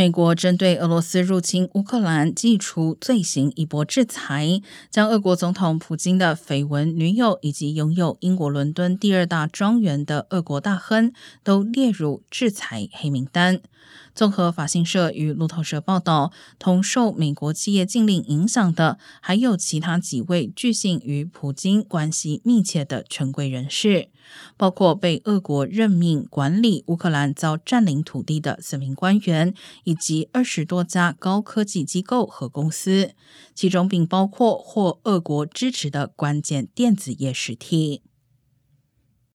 美国针对俄罗斯入侵乌克兰祭出最新一波制裁，将俄国总统普京的绯闻女友以及拥有英国伦敦第二大庄园的俄国大亨都列入制裁黑名单。综合法新社与路透社报道，同受美国企业禁令影响的，还有其他几位据信与普京关系密切的权贵人士，包括被俄国任命管理乌克兰遭占领土地的四名官员，以及二十多家高科技机构和公司，其中并包括获俄国支持的关键电子业实体。